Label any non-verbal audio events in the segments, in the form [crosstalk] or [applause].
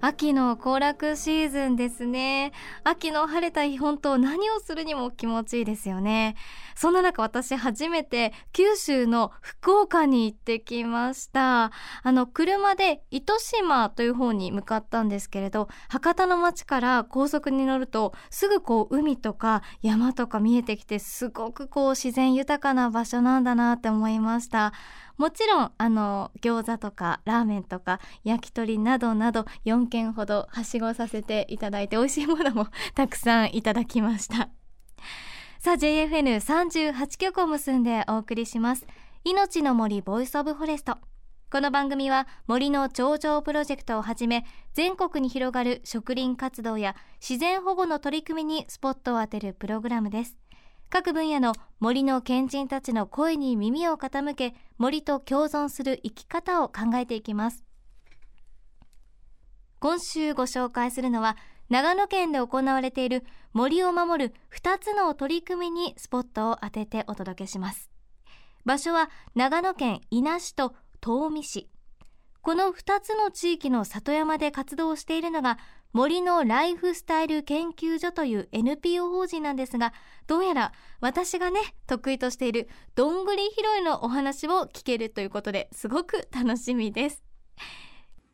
秋の行楽シーズンですね。秋の晴れた日本当何をするにも気持ちいいですよね。そんな中私初めて九州の福岡に行ってきました。あの車で糸島という方に向かったんですけれど博多の町から高速に乗るとすぐこう海とか山とか見えてきてすごくこう自然豊かな場所なんだなって思いました。もちろんあの餃子とかラーメンとか焼き鳥などなど4軒ほどはしごさせていただいて美味しいものもたくさんいただきました。[laughs] さあ JFN38 曲を結んでお送りします。命の森 Voice of Forest。この番組は森の頂上プロジェクトをはじめ全国に広がる植林活動や自然保護の取り組みにスポットを当てるプログラムです。各分野の森の賢人たちの声に耳を傾け森と共存する生き方を考えていきます。今週ご紹介するのは長野県で行われている森を守る2つの取り組みにスポットを当ててお届けします。場所は長野県伊那市と東御市。この2つの地域の里山で活動しているのが森のライフスタイル研究所という NPO 法人なんですがどうやら私がね得意としているどんぐり拾いのお話を聞けるということですごく楽しみです。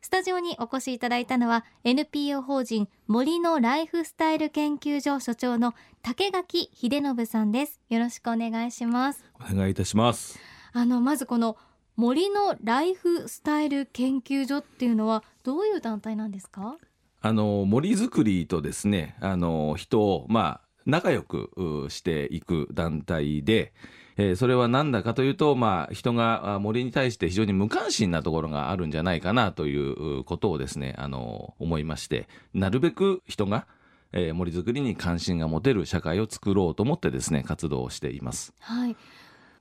スタジオにお越しいただいたのは NPO 法人森のライフスタイル研究所所長の竹垣秀信さんです。よろしくお願いします。お願いいたします。あのまずこの森のライフスタイル研究所っていうのはどういう団体なんですか？あの森づくりとですねあの人をまあ仲良くしていく団体で、えー、それは何だかというと、まあ、人が森に対して非常に無関心なところがあるんじゃないかなということをですねあの思いましてなるべく人がえー、森づくりに関心が持てる社会を作ろうと思ってですね活動をしています。はい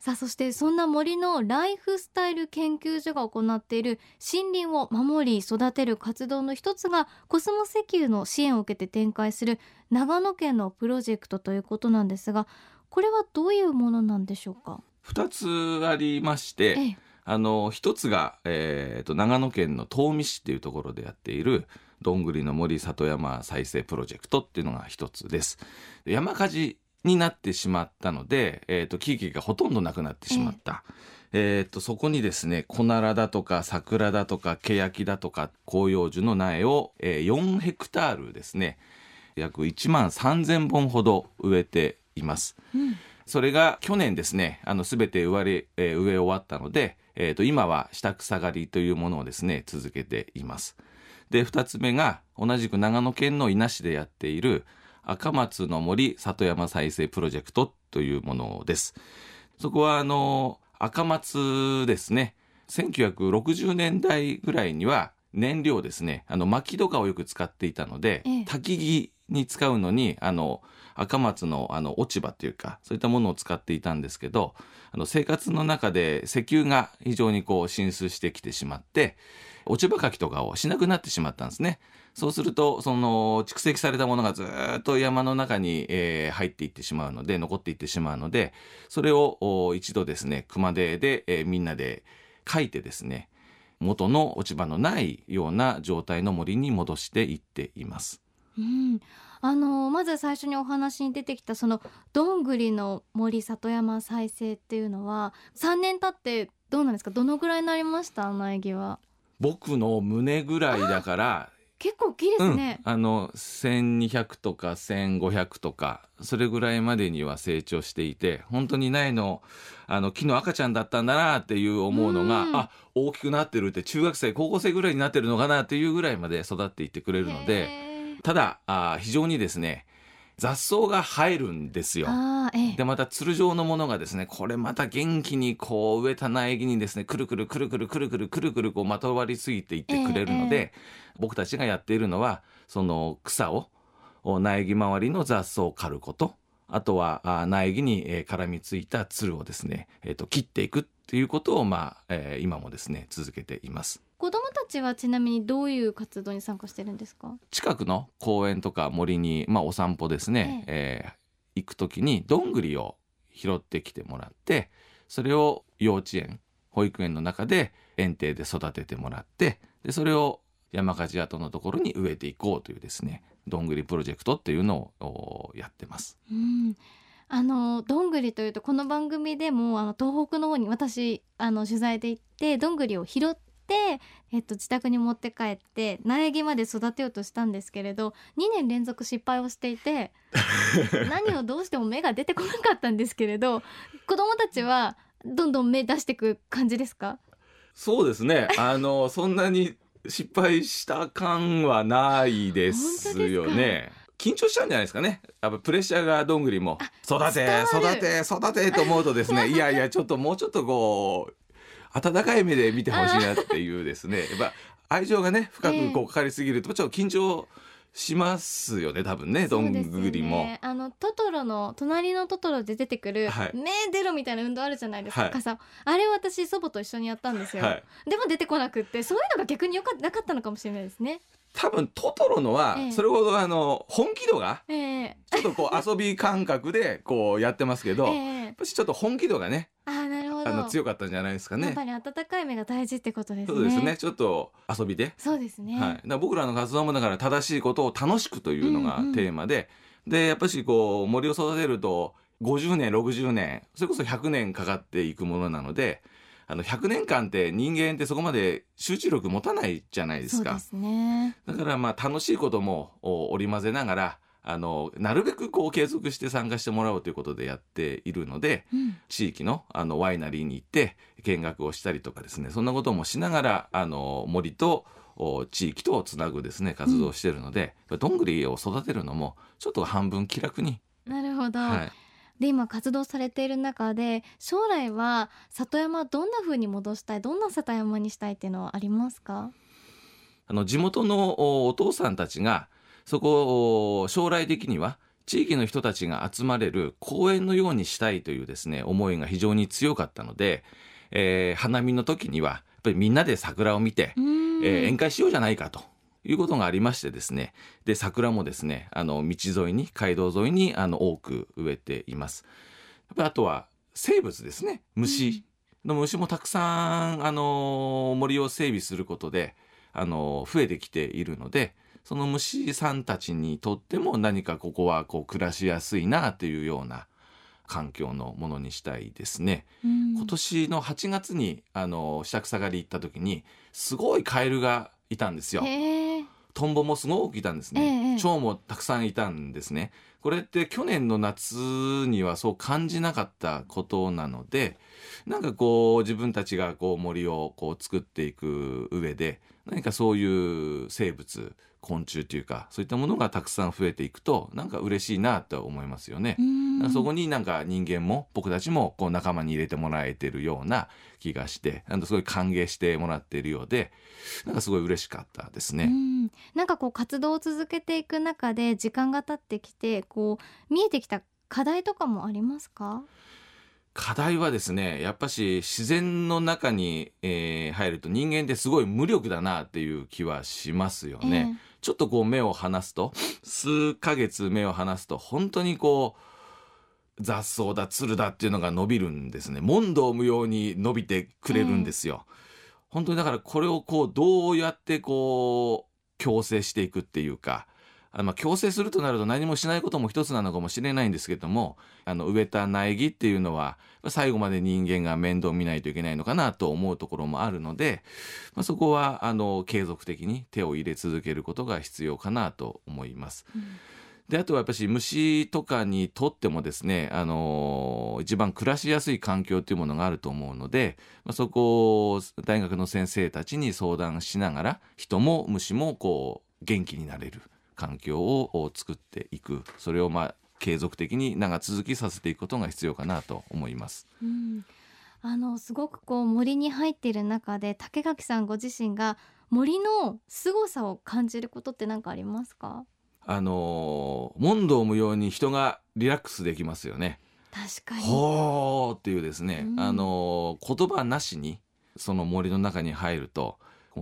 さあそしてそんな森のライフスタイル研究所が行っている森林を守り育てる活動の一つがコスモ石油の支援を受けて展開する長野県のプロジェクトということなんですがこれはどういうものなんでしょうか？2つありまして、ええ、あの一つが、えーと、長野県の東御市っていうところでやっているどんぐりの森里山再生プロジェクトっていうのが一つです。山火事になってしまったので、えーと、木々がほとんどなくなってしまった。えー、とそこにですねコナラだとか桜だとかケヤキだとか広葉樹の苗を、えー、4ヘクタールですね約1万3,000本ほど植えています。うん、それが去年ですねあの全て植わり、えー、植え終わったので、えー、と今は下草刈りというものをですね続けています。で2つ目が同じく長野県の伊那市でやっている赤松の森里山再生プロジェクトというものです。そこはあの赤松ですね1960年代ぐらいには燃料ですねあの薪とかをよく使っていたので、ええ、焚き木に使うのにあの赤松のあの落ち葉っていうかそういったものを使っていたんですけどあの生活の中で石油が非常にこう浸出してきてしまって落ち葉かきとかをしなくなってしまったんですね。そうすると、その蓄積されたものがずっと山の中に、えー、入っていってしまうので、残っていってしまうので、それを一度ですね、熊手で、えー、みんなで書いてですね、元の落ち葉のないような状態の森に戻していっています。うん、あのまず最初にお話に出てきたそのどんぐりの森里山再生っていうのは3年経ってどうなんですか？どのぐらいになりました？苗木は。僕の胸ぐらいだから結構大きいですね、うん、あの1200とか1500とかそれぐらいまでには成長していて本当に苗のあの木の赤ちゃんだったんだなっていう思うのが、うん、あ大きくなってるって中学生高校生ぐらいになってるのかなっていうぐらいまで育っていってくれるのでただあ非常にですね雑草が生えるんですよ。ええ、でまたつる状のものがですねこれまた元気にこう植えた苗木にですねくるくるくるくるくるくるくるくるこうまとわりついていってくれるので、え、僕たちがやっているのはその草を苗木周りの雑草を刈ることあとは苗木に絡みついたつるをですね、えー、と切っていくっていうことを、まあえー、今もですね続けています。子供供たちはちなみにどういう活動に参加してるんですか？近くの公園とか森に、まあ、お散歩ですね、ええ。えー、行く時にどんぐりを拾ってきてもらってそれを幼稚園保育園の中で園庭で育ててもらってでそれを山火事跡のところに植えていこうというですねどんぐりプロジェクトっていうのをやってます。うん。あのどんぐりというとこの番組でもあの東北の方に私あの取材で行ってどんぐりを拾って、えっと、自宅に持って帰って苗木まで育てようとしたんですけれど2年連続失敗をしていて [laughs] 何をどうしても芽が出てこなかったんですけれど子どもたちはどんどん芽出していく感じですか？そうですねあのそんなに失敗した感はないですよね。緊張しちゃうんじゃないですかね。やっぱプレッシャーがどんぐりも育て育て育てと思うとですね、いやいやちょっともうちょっとこう温かい目で見てほしいなっていうですね。やっぱ愛情がね深くこうかかりすぎるとちょっと緊張しますよね多分ね。どんぐりも、ね、あのトトロの隣のトトロで出てくる、はい、目出ろみたいな運動あるじゃないですか、はい、傘あれを私祖母と一緒にやったんですよ、はい、でも出てこなくってそういうのが逆によかなかったのかもしれないですね。多分トトロのはそれほどあの本気度がちょっとこう遊び感覚でこうやってますけど、[laughs] やっぱしちょっと本気度がねあの強かったんじゃないですかね。やっぱり温かい目が大事ってことですね。そうですね。ちょっと遊びで。そうですね、はい、だ僕らの活動もだから正しいことを楽しくというのがテーマで、うん。うん、で。やっぱしこう森を育てると50年60年それこそ100年かかっていくものなのであの100年間って人間ってそこまで集中力持たないじゃないですか。すね、だからまあ楽しいことも織り交ぜながらあのなるべくこう継続して参加してもらおうということでやっているので、うん、地域のあのワイナリーに行って見学をしたりとかですねそんなこともしながらあの森と地域とつなぐですね活動をしているので、うん、どんぐりを育てるのもちょっと半分気楽に。なるほど、はい。で今活動されている中で将来は里山どんな風に戻したいどんな里山にしたいっていうのはありますか？あの地元のお父さんたちがそこを将来的には地域の人たちが集まれる公園のようにしたいというですね思いが非常に強かったので、えー、花見の時にはやっぱりみんなで桜を見て、えー、宴会しようじゃないかということがありましてですね。で桜もですねあの道沿いに街道沿いにあの多く植えています。やっぱりあとは生物ですね。虫。の虫もたくさんあの森を整備することであの増えてきているのでその虫さんたちにとっても何かここはこう暮らしやすいなというような環境のものにしたいですね。今年の8月にあの下草刈り行った時にすごいカエルがいたんですよ。トンボもすごくいたんですね。蝶もたくさんいたんですね。これって去年の夏にはそう感じなかったことなので、なんかこう自分たちがこう森をこう作っていく上で、何かそういう生物、昆虫というかそういったものがたくさん増えていくとなんか嬉しいなと思いますよね。そこになんか人間も僕たちもこう仲間に入れてもらえてるような気がしてなんすごい歓迎してもらっているようでなんかすごい嬉しかったですね。んなんかこう活動を続けていく中で時間が経ってきてこう見えてきた課題とかもありますか？課題はですねやっぱし自然の中に、えー、入ると人間ってすごい無力だなっていう気はしますよね。えーちょっとこう目を離すと、数ヶ月目を離すと、本当にこう、雑草だ、鶴だっていうのが伸びるんですね。問答無用に伸びてくれるんですよ。本当にだからこれをこう、どうやってこう、強制していくっていうか、あまあ、強制するとなると何もしないことも一つなのかもしれないんですけども、あの、植えた苗木っていうのは、最後まで人間が面倒見ないといけないのかなと思うところもあるので、まあ、そこは、あの、継続的に手を入れ続けることが必要かなと思います。うんで、あとはやっぱし虫とかにとってもですね、あのー、一番暮らしやすい環境というものがあると思うので、まあ、そこを大学の先生たちに相談しながら、人も虫もこう、元気になれる。環境を作っていく。それをまあ継続的に長続きさせていくことが必要かなと思います。うん。あのすごくこう森に入っている中で竹垣さんご自身が森の凄さを感じることって何かありますか？あの問答無用に人がリラックスできますよね。確かに。ほーっていうですね、うん、あの言葉なしにその森の中に入ると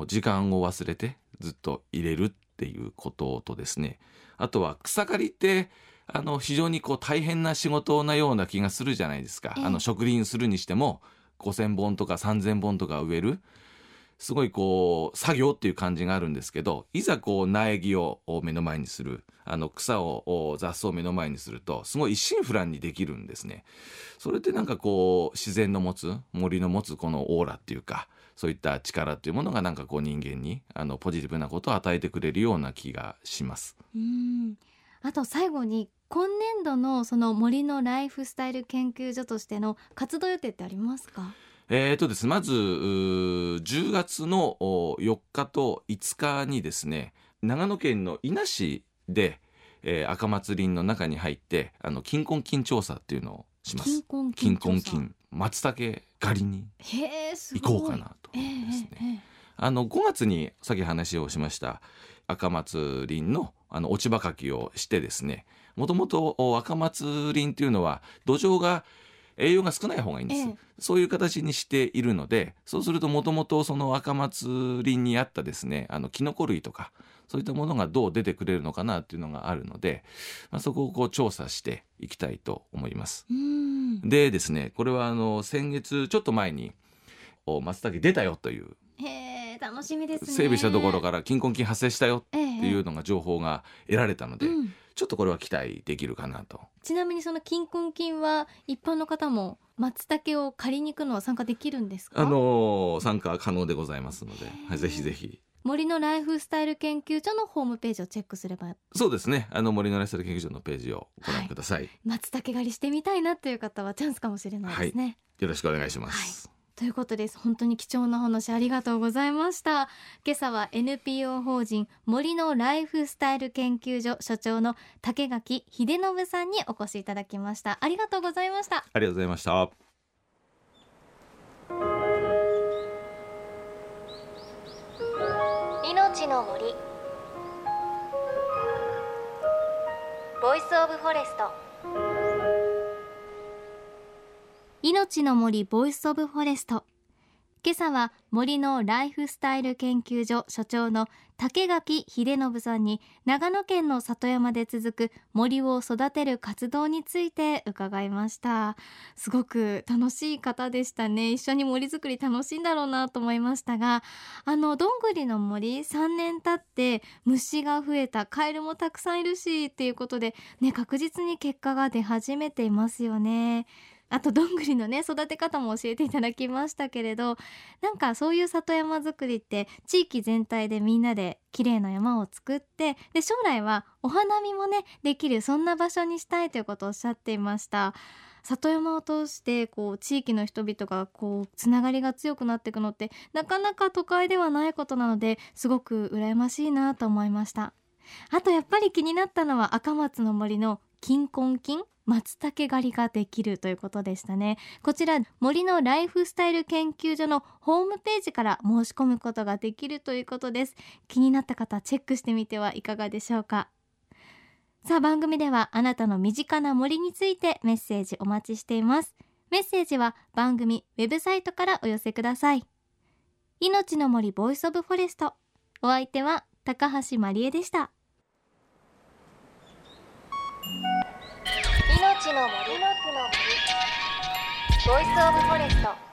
時間を忘れてずっと入れるっていうこととですねあとは草刈りってあの非常にこう大変な仕事なような気がするじゃないですか、ええ、あの植林するにしても5,000本とか3,000本とか植えるすごいこう作業っていう感じがあるんですけどいざこう苗木を目の前にするあの草を雑草を目の前にするとすごい一心不乱にできるんですね。それってなんかこう自然の持つ森の持つこのオーラっていうかそういった力っていうものがなんかこう人間にあのポジティブなことを与えてくれるような気がします。うんあと最後に今年度のその森のライフスタイル研究所としての活動予定ってありますか？えーとですまず10月の4日と5日にですね長野県の伊那市で、えー、赤松林の中に入ってあの金婚金調査っていうのをします。金婚金松茸狩りに行こうかなとですね、あの5月にさっき話をしました赤松林のあの落ち葉かきをしてですねもともと赤松林っていうのは土壌が栄養が少ない方がいいんです、ええ、そういう形にしているのでそうするともともとその赤松林にあったですねあのキノコ類とかそういったものがどう出てくれるのかなっていうのがあるので、まあ、そこをこう調査していきたいと思います。でですねこれはあの先月ちょっと前に松茸出たよという楽しみです、ね、整備したところから金婚金発生したよっていうのが情報が得られたので、ええうんちょっとこれは期待できるかなと。ちなみにその金婚金は一般の方も松茸を借りに行くのは参加できるんですか？あの参加可能でございますので、はい、ぜひぜひ。森のライフスタイル研究所のホームページをチェックすれば。そうですね。あの森のライフスタイル研究所のページをご覧ください、はい、松茸狩りしてみたいなという方はチャンスかもしれないですね、はい、よろしくお願いします、はいということです。本当に貴重な話ありがとうございました。今朝は NPO 法人森のライフスタイル研究所所長の竹垣秀信さんにお越しいただきました。ありがとうございました。ありがとうございました。命の森。Voice of Forest 命の森 Voice of Forest。今朝は森のライフスタイル研究所所長の竹垣秀信さんに長野県の里山で続く森を育てる活動について伺いました。すごく楽しい方でしたね。一緒に森づくり楽しいんだろうなと思いましたがあのどんぐりの森3年経って虫が増えたカエルもたくさんいるしっていうことでね確実に結果が出始めていますよね。あとどんぐりのね育て方も教えていただきましたけれどなんかそういう里山づくりって地域全体でみんなで綺麗な山を作ってで将来はお花見もねできるそんな場所にしたいということをおっしゃっていました。里山を通してこう地域の人々がこうつながりが強くなっていくのってなかなか都会ではないことなのですごく羨ましいなと思いましたあとやっぱり気になったのは赤松の森の金婚金松茸狩りができるということでしたね。こちら森のライフスタイル研究所のホームページから申し込むことができるということです。気になった方チェックしてみてはいかがでしょうか。さあ番組ではあなたの身近な森についてメッセージお待ちしています。メッセージは番組ウェブサイトからお寄せください。命の森ボイスオブフォレスト。お相手は高橋真理恵でした。の森ボイスオブフォレスト。